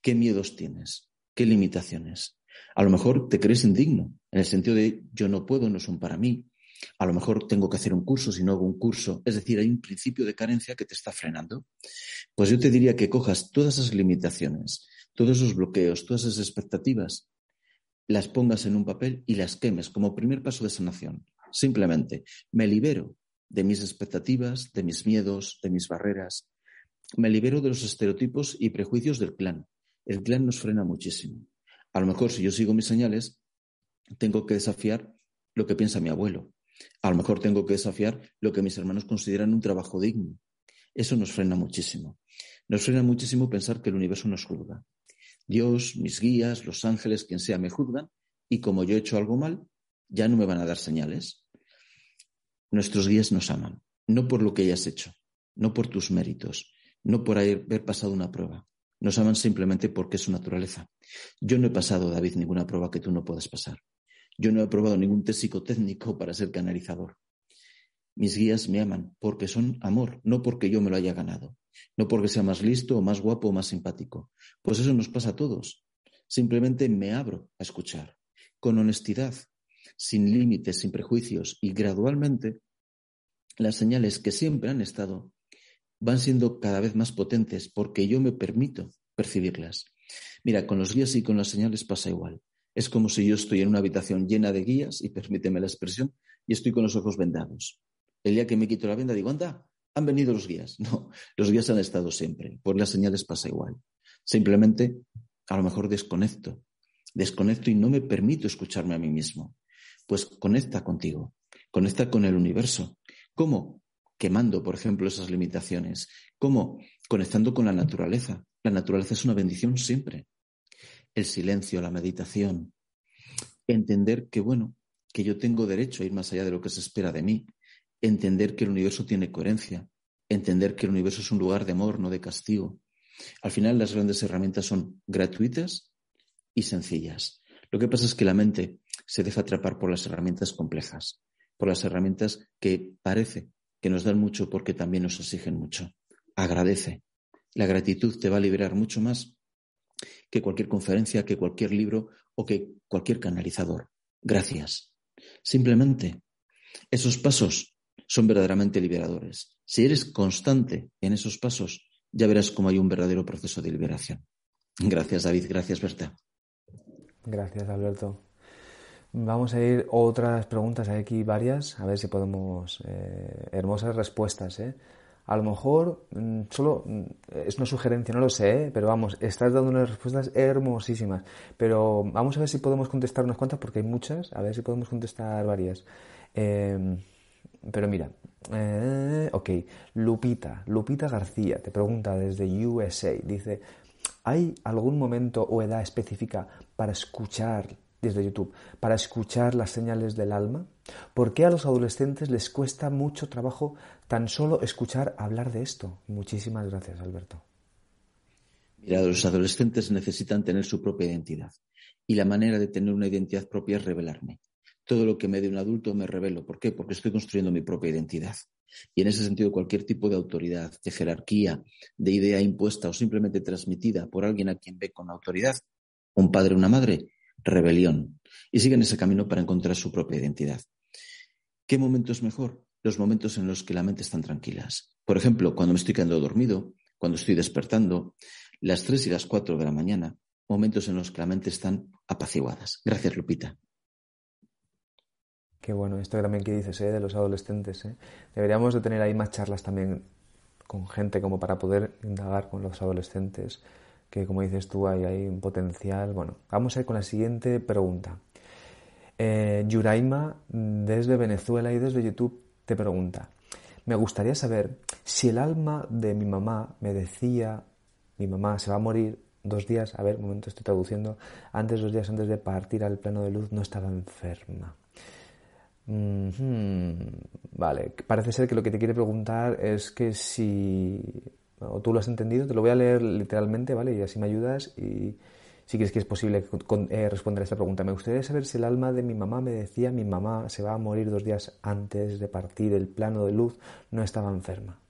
¿Qué miedos tienes? ¿Qué limitaciones? A lo mejor te crees indigno, en el sentido de yo no puedo, no son para mí. A lo mejor tengo que hacer un curso si no hago un curso. Es decir, hay un principio de carencia que te está frenando. Pues yo te diría que cojas todas esas limitaciones, todos esos bloqueos, todas esas expectativas, las pongas en un papel y las quemes como primer paso de sanación. Simplemente me libero de mis expectativas, de mis miedos, de mis barreras. Me libero de los estereotipos y prejuicios del clan. El clan nos frena muchísimo. A lo mejor si yo sigo mis señales, tengo que desafiar lo que piensa mi abuelo. A lo mejor tengo que desafiar lo que mis hermanos consideran un trabajo digno. Eso nos frena muchísimo. Nos frena muchísimo pensar que el universo nos juzga. Dios, mis guías, los ángeles, quien sea, me juzgan y como yo he hecho algo mal, ya no me van a dar señales. Nuestros guías nos aman, no por lo que hayas hecho, no por tus méritos, no por haber pasado una prueba. Nos aman simplemente porque es su naturaleza. Yo no he pasado, David, ninguna prueba que tú no puedas pasar. Yo no he probado ningún test psicotécnico para ser canalizador. Mis guías me aman porque son amor, no porque yo me lo haya ganado, no porque sea más listo o más guapo o más simpático. Pues eso nos pasa a todos. Simplemente me abro a escuchar, con honestidad, sin límites, sin prejuicios y gradualmente las señales que siempre han estado van siendo cada vez más potentes porque yo me permito percibirlas. Mira, con los guías y con las señales pasa igual. Es como si yo estoy en una habitación llena de guías, y permíteme la expresión, y estoy con los ojos vendados. El día que me quito la venda digo, anda, han venido los guías. No, los guías han estado siempre. Por las señales pasa igual. Simplemente, a lo mejor desconecto. Desconecto y no me permito escucharme a mí mismo. Pues conecta contigo, conecta con el universo. ¿Cómo? Quemando, por ejemplo, esas limitaciones. ¿Cómo? Conectando con la naturaleza. La naturaleza es una bendición siempre. El silencio, la meditación. Entender que, bueno, que yo tengo derecho a ir más allá de lo que se espera de mí, entender que el universo tiene coherencia, entender que el universo es un lugar de amor, no de castigo. Al final las grandes herramientas son gratuitas y sencillas. Lo que pasa es que la mente se deja atrapar por las herramientas complejas, por las herramientas que parece que nos dan mucho porque también nos exigen mucho. Agradece. La gratitud te va a liberar mucho más que cualquier conferencia, que cualquier libro o que cualquier canalizador. Gracias. Simplemente esos pasos son verdaderamente liberadores. Si eres constante en esos pasos, ya verás cómo hay un verdadero proceso de liberación. Gracias, David. Gracias, Berta. Gracias, Alberto. Vamos a ir otras preguntas, hay aquí varias, a ver si podemos. Eh, hermosas respuestas, ¿eh? A lo mejor, mm, solo mm, es una sugerencia, no lo sé, ¿eh? pero vamos, estás dando unas respuestas hermosísimas. Pero vamos a ver si podemos contestar unas cuantas, porque hay muchas, a ver si podemos contestar varias. Eh, pero mira, eh, ok, Lupita, Lupita García te pregunta desde USA, dice, ¿hay algún momento o edad específica para escuchar, desde YouTube, para escuchar las señales del alma? ¿Por qué a los adolescentes les cuesta mucho trabajo tan solo escuchar hablar de esto? Muchísimas gracias, Alberto. Mira, los adolescentes necesitan tener su propia identidad y la manera de tener una identidad propia es revelarme todo lo que me dé un adulto me revelo. ¿Por qué? Porque estoy construyendo mi propia identidad. Y en ese sentido, cualquier tipo de autoridad, de jerarquía, de idea impuesta o simplemente transmitida por alguien a quien ve con autoridad, un padre o una madre, rebelión. Y siguen ese camino para encontrar su propia identidad. ¿Qué momento es mejor? Los momentos en los que la mente están tranquilas. Por ejemplo, cuando me estoy quedando dormido, cuando estoy despertando, las 3 y las 4 de la mañana, momentos en los que la mente están apaciguadas. Gracias, Lupita. Qué bueno, esto también que dices, ¿eh? de los adolescentes. ¿eh? Deberíamos de tener ahí más charlas también con gente como para poder indagar con los adolescentes, que como dices tú, hay, hay un potencial. Bueno, vamos a ir con la siguiente pregunta. Eh, Yuraima, desde Venezuela y desde YouTube, te pregunta, me gustaría saber si el alma de mi mamá me decía, mi mamá se va a morir dos días, a ver, un momento estoy traduciendo, antes, dos días antes de partir al plano de luz no estaba enferma. Vale, parece ser que lo que te quiere preguntar es que si, o tú lo has entendido, te lo voy a leer literalmente, ¿vale? Y así me ayudas y si crees que es posible eh, responder a esta pregunta. Me gustaría saber si el alma de mi mamá me decía mi mamá se va a morir dos días antes de partir el plano de luz, no estaba enferma.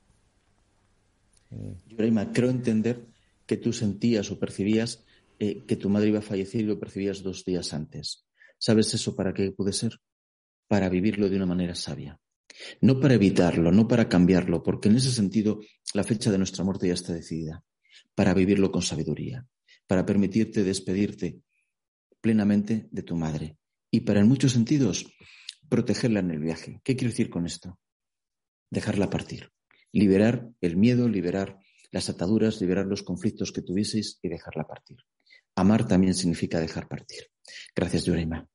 Yoraima, creo entender que tú sentías o percibías eh, que tu madre iba a fallecer y lo percibías dos días antes. ¿Sabes eso para qué puede ser? Para vivirlo de una manera sabia. No para evitarlo, no para cambiarlo, porque en ese sentido la fecha de nuestra muerte ya está decidida. Para vivirlo con sabiduría, para permitirte despedirte plenamente de tu madre y para en muchos sentidos protegerla en el viaje. ¿Qué quiero decir con esto? Dejarla partir, liberar el miedo, liberar las ataduras, liberar los conflictos que tuvieseis y dejarla partir. Amar también significa dejar partir. Gracias, Yoreima.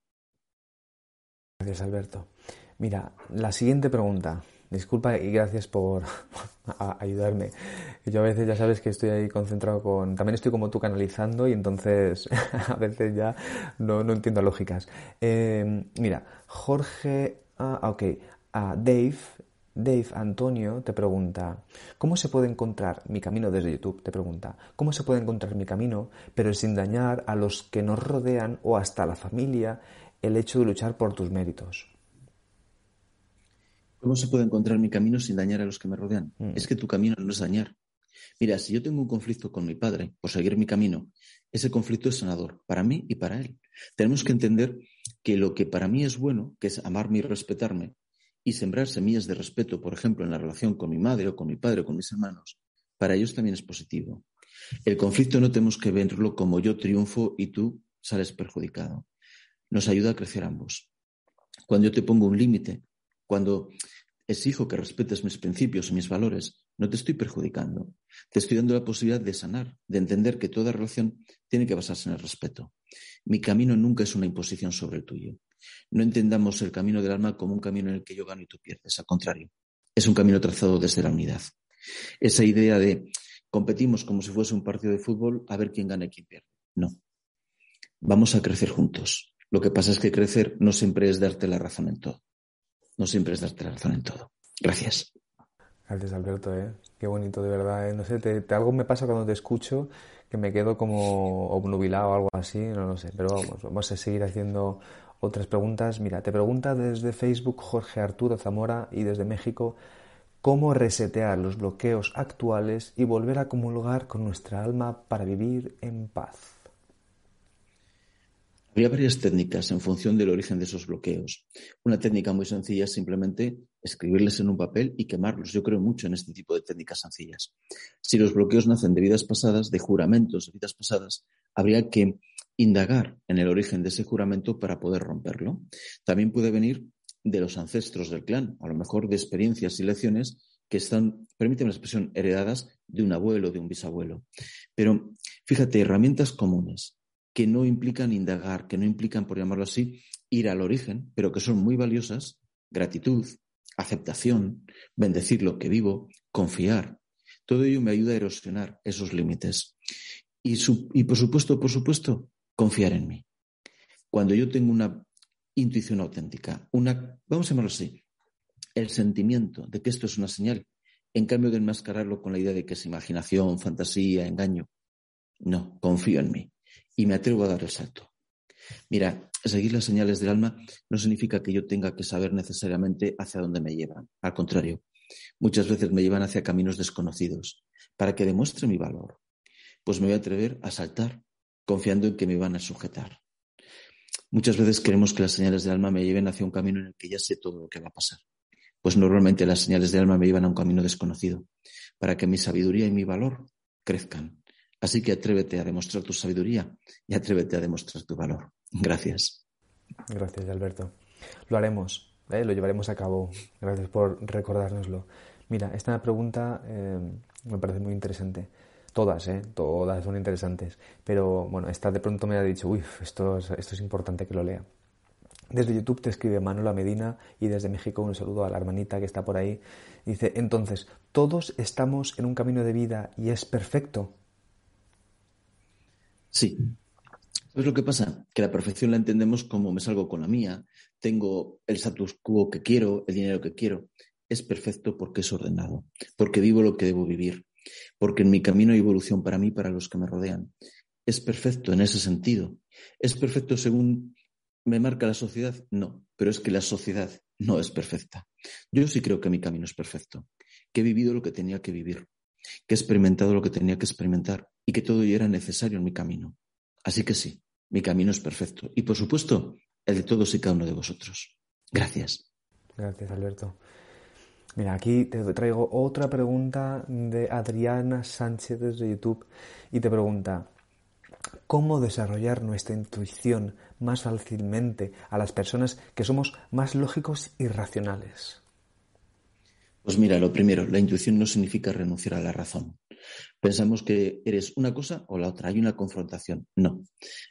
Gracias, Alberto. Mira, la siguiente pregunta. Disculpa y gracias por ayudarme. Yo a veces ya sabes que estoy ahí concentrado con... También estoy como tú canalizando y entonces a veces ya no, entiendo lógicas. Eh, mira, Jorge... Ah, ok. Ah, Dave Dave Antonio te pregunta, ¿cómo se puede encontrar mi camino desde YouTube? Te pregunta, ¿cómo se puede encontrar mi camino, pero sin dañar a los que nos rodean o hasta la familia el hecho de luchar por tus méritos? ¿Cómo se puede encontrar mi camino sin dañar a los que me rodean? Mm. Es que tu camino no es dañar. Mira, si yo tengo un conflicto con mi padre por seguir mi camino, ese conflicto es sanador para mí y para él. Tenemos que entender que lo que para mí es bueno, que es amarme y respetarme, y sembrar semillas de respeto, por ejemplo, en la relación con mi madre o con mi padre o con mis hermanos, para ellos también es positivo. El conflicto no tenemos que verlo como yo triunfo y tú sales perjudicado. Nos ayuda a crecer ambos. Cuando yo te pongo un límite, cuando exijo que respetes mis principios y mis valores, no te estoy perjudicando. Te estoy dando la posibilidad de sanar, de entender que toda relación tiene que basarse en el respeto. Mi camino nunca es una imposición sobre el tuyo. No entendamos el camino del alma como un camino en el que yo gano y tú pierdes. Al contrario, es un camino trazado desde la unidad. Esa idea de competimos como si fuese un partido de fútbol a ver quién gana y quién pierde. No. Vamos a crecer juntos. Lo que pasa es que crecer no siempre es darte la razón en todo. No siempre es darte la razón en todo. Gracias. Gracias, Alberto. ¿eh? Qué bonito, de verdad. ¿eh? No sé, algo me pasa cuando te escucho que me quedo como obnubilado o algo así, no lo sé. Pero vamos, vamos a seguir haciendo otras preguntas. Mira, te pregunta desde Facebook Jorge Arturo Zamora y desde México cómo resetear los bloqueos actuales y volver a comulgar con nuestra alma para vivir en paz. Habría varias técnicas en función del origen de esos bloqueos. Una técnica muy sencilla es simplemente escribirles en un papel y quemarlos. Yo creo mucho en este tipo de técnicas sencillas. Si los bloqueos nacen de vidas pasadas, de juramentos de vidas pasadas, habría que indagar en el origen de ese juramento para poder romperlo. También puede venir de los ancestros del clan, a lo mejor de experiencias y lecciones que están, permíteme la expresión, heredadas de un abuelo, de un bisabuelo. Pero fíjate, herramientas comunes que no implican indagar, que no implican, por llamarlo así, ir al origen, pero que son muy valiosas, gratitud, aceptación, bendecir lo que vivo, confiar. Todo ello me ayuda a erosionar esos límites. Y, por supuesto, por supuesto, confiar en mí. Cuando yo tengo una intuición auténtica, una, vamos a llamarlo así, el sentimiento de que esto es una señal, en cambio de enmascararlo con la idea de que es imaginación, fantasía, engaño. No, confío en mí y me atrevo a dar el salto. Mira, seguir las señales del alma no significa que yo tenga que saber necesariamente hacia dónde me llevan. Al contrario, muchas veces me llevan hacia caminos desconocidos. Para que demuestre mi valor, pues me voy a atrever a saltar confiando en que me van a sujetar. Muchas veces queremos que las señales del alma me lleven hacia un camino en el que ya sé todo lo que va a pasar. Pues normalmente las señales del alma me llevan a un camino desconocido, para que mi sabiduría y mi valor crezcan. Así que atrévete a demostrar tu sabiduría y atrévete a demostrar tu valor. Gracias. Gracias, Alberto. Lo haremos, ¿eh? lo llevaremos a cabo. Gracias por recordárnoslo. Mira, esta pregunta eh, me parece muy interesante. Todas, ¿eh? Todas son interesantes. Pero bueno, esta de pronto me ha dicho, uy, esto es, esto es importante que lo lea. Desde YouTube te escribe Manuela Medina y desde México un saludo a la hermanita que está por ahí. Dice, entonces, todos estamos en un camino de vida y es perfecto. Sí. ¿Sabes lo que pasa? Que la perfección la entendemos como me salgo con la mía, tengo el status quo que quiero, el dinero que quiero. Es perfecto porque es ordenado, porque vivo lo que debo vivir, porque en mi camino hay evolución para mí para los que me rodean. Es perfecto en ese sentido. ¿Es perfecto según me marca la sociedad? No, pero es que la sociedad no es perfecta. Yo sí creo que mi camino es perfecto, que he vivido lo que tenía que vivir, que he experimentado lo que tenía que experimentar y que todo ello era necesario en mi camino. Así que sí, mi camino es perfecto. Y por supuesto, el de todos y cada uno de vosotros. Gracias. Gracias, Alberto. Mira, aquí te traigo otra pregunta de Adriana Sánchez desde YouTube y te pregunta, ¿cómo desarrollar nuestra intuición más fácilmente a las personas que somos más lógicos y racionales? Pues mira, lo primero, la intuición no significa renunciar a la razón. Pensamos que eres una cosa o la otra, hay una confrontación. No.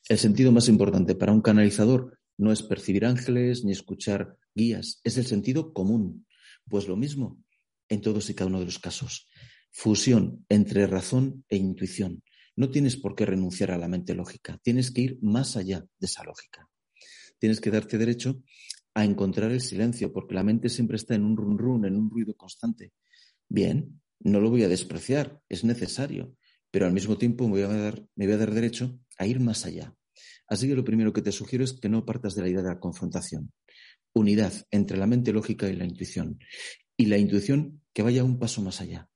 El sentido más importante para un canalizador no es percibir ángeles ni escuchar guías, es el sentido común. Pues lo mismo en todos y cada uno de los casos. Fusión entre razón e intuición. No tienes por qué renunciar a la mente lógica, tienes que ir más allá de esa lógica. Tienes que darte derecho a encontrar el silencio, porque la mente siempre está en un run run, en un ruido constante. Bien, no lo voy a despreciar, es necesario, pero al mismo tiempo me voy a dar, me voy a dar derecho a ir más allá. Así que lo primero que te sugiero es que no partas de la idea de la confrontación. Unidad entre la mente lógica y la intuición. Y la intuición que vaya un paso más allá.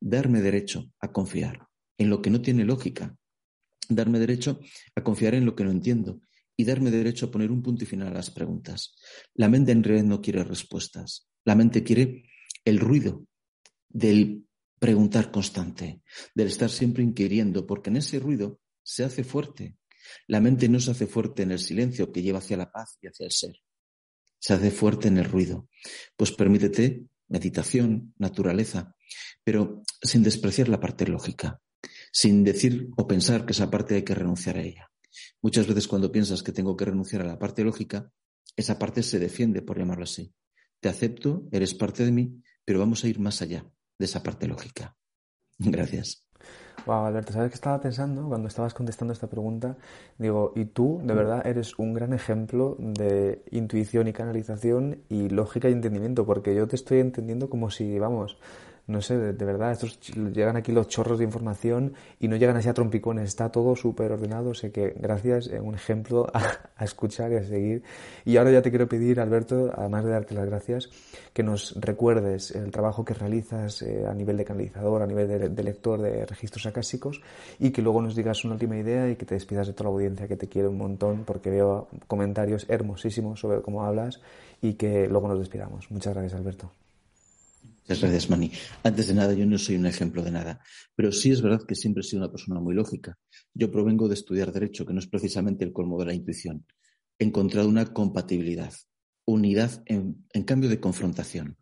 Darme derecho a confiar en lo que no tiene lógica. Darme derecho a confiar en lo que no entiendo y darme derecho a poner un punto y final a las preguntas. La mente en realidad no quiere respuestas. La mente quiere el ruido del preguntar constante, del estar siempre inquiriendo, porque en ese ruido se hace fuerte. La mente no se hace fuerte en el silencio que lleva hacia la paz y hacia el ser. Se hace fuerte en el ruido. Pues permítete meditación, naturaleza, pero sin despreciar la parte lógica, sin decir o pensar que esa parte hay que renunciar a ella. Muchas veces cuando piensas que tengo que renunciar a la parte lógica, esa parte se defiende, por llamarlo así. Te acepto, eres parte de mí, pero vamos a ir más allá de esa parte lógica. Gracias. Wow, Alberto, ¿sabes qué estaba pensando cuando estabas contestando esta pregunta? Digo, y tú, de verdad, eres un gran ejemplo de intuición y canalización y lógica y entendimiento, porque yo te estoy entendiendo como si, vamos, no sé, de, verdad, estos llegan aquí los chorros de información y no llegan así a trompicones, está todo súper ordenado, sé que gracias, eh, un ejemplo a, escuchar y a seguir. Y ahora ya te quiero pedir, Alberto, además de darte las gracias, que nos recuerdes el trabajo que realizas eh, a nivel de canalizador, a nivel de, lector de registros acásicos y que luego nos digas una última idea y que te despidas de toda la audiencia que te quiere un montón porque veo comentarios hermosísimos sobre cómo hablas y que luego nos despidamos. Muchas gracias, Alberto. Muchas gracias, Mani. Antes de nada, yo no soy un ejemplo de nada, pero sí es verdad que siempre he sido una persona muy lógica. Yo provengo de estudiar Derecho, que no es precisamente el colmo de la intuición. He encontrado una compatibilidad, unidad en, en cambio de confrontación.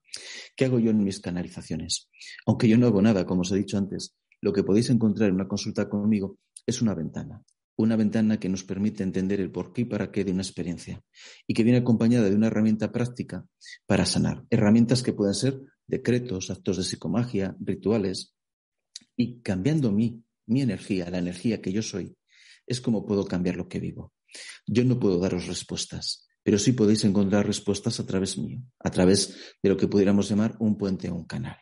¿Qué hago yo en mis canalizaciones? Aunque yo no hago nada, como os he dicho antes, lo que podéis encontrar en una consulta conmigo es una ventana una ventana que nos permite entender el por qué y para qué de una experiencia y que viene acompañada de una herramienta práctica para sanar. Herramientas que pueden ser decretos, actos de psicomagia, rituales. Y cambiando mi, mi energía, la energía que yo soy, es como puedo cambiar lo que vivo. Yo no puedo daros respuestas, pero sí podéis encontrar respuestas a través mío, a través de lo que pudiéramos llamar un puente o un canal.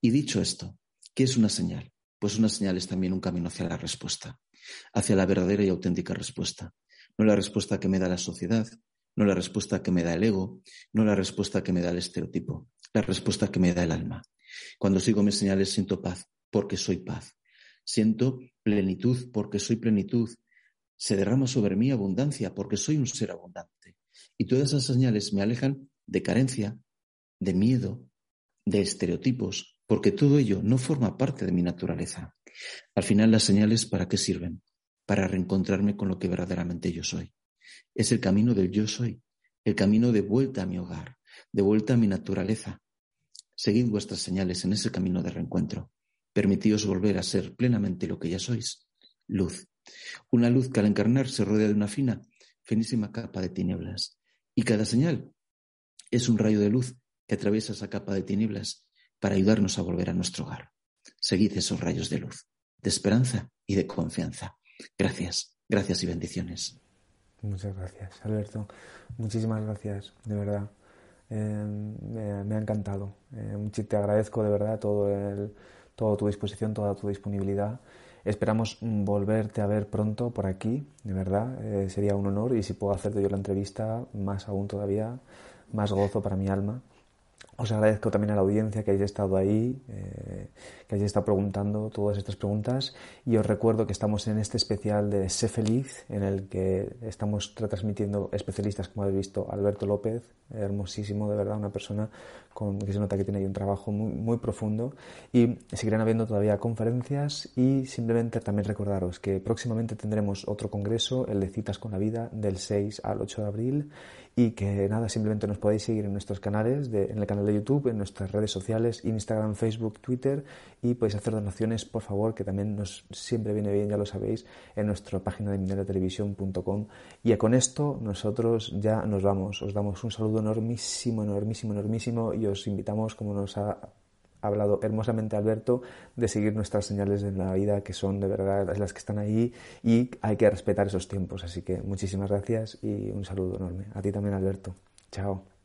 Y dicho esto, ¿qué es una señal? Pues una señal es también un camino hacia la respuesta hacia la verdadera y auténtica respuesta. No la respuesta que me da la sociedad, no la respuesta que me da el ego, no la respuesta que me da el estereotipo, la respuesta que me da el alma. Cuando sigo mis señales siento paz, porque soy paz. Siento plenitud, porque soy plenitud. Se derrama sobre mí abundancia, porque soy un ser abundante. Y todas esas señales me alejan de carencia, de miedo, de estereotipos, porque todo ello no forma parte de mi naturaleza. Al final, las señales para qué sirven? Para reencontrarme con lo que verdaderamente yo soy. Es el camino del yo soy, el camino de vuelta a mi hogar, de vuelta a mi naturaleza. Seguid vuestras señales en ese camino de reencuentro. Permitíos volver a ser plenamente lo que ya sois, luz. Una luz que al encarnar se rodea de una fina, finísima capa de tinieblas. Y cada señal es un rayo de luz que atraviesa esa capa de tinieblas para ayudarnos a volver a nuestro hogar. Seguid esos rayos de luz, de esperanza y de confianza. Gracias, gracias y bendiciones. Muchas gracias, Alberto. Muchísimas gracias, de verdad. Eh, me, ha encantado. Eh, te agradezco de verdad todo el, toda tu disposición, toda tu disponibilidad. Esperamos volverte a ver pronto por aquí, de verdad. Eh, sería un honor y si puedo hacerte yo la entrevista, más aún todavía, más gozo para mi alma. Os agradezco también a la audiencia que hayáis estado ahí, eh, que hayáis estado preguntando todas estas preguntas. Y os recuerdo que estamos en este especial de Sé Feliz, en el que estamos retransmitiendo especialistas, como habéis visto, Alberto López, hermosísimo, de verdad, una persona con, que se nota que tiene ahí un trabajo muy, muy profundo. Y seguirán habiendo todavía conferencias y simplemente también recordaros que próximamente tendremos otro congreso, el de Citas con la Vida, del 6 al 8 de abril y que nada, simplemente nos podéis seguir en nuestros canales, de, en el canal de YouTube, en nuestras redes sociales, Instagram, Facebook, Twitter y podéis hacer donaciones, por favor, que también nos siempre viene bien, ya lo sabéis, en nuestra página de mineratelevisión.com. Y con esto nosotros ya nos vamos. Os damos un saludo enormísimo, enormísimo, enormísimo y os invitamos, como nos ha hablado hermosamente Alberto de seguir nuestras señales de la vida que son de verdad las que están ahí y hay que respetar esos tiempos. Así que muchísimas gracias y un saludo enorme. A ti también Alberto. Chao.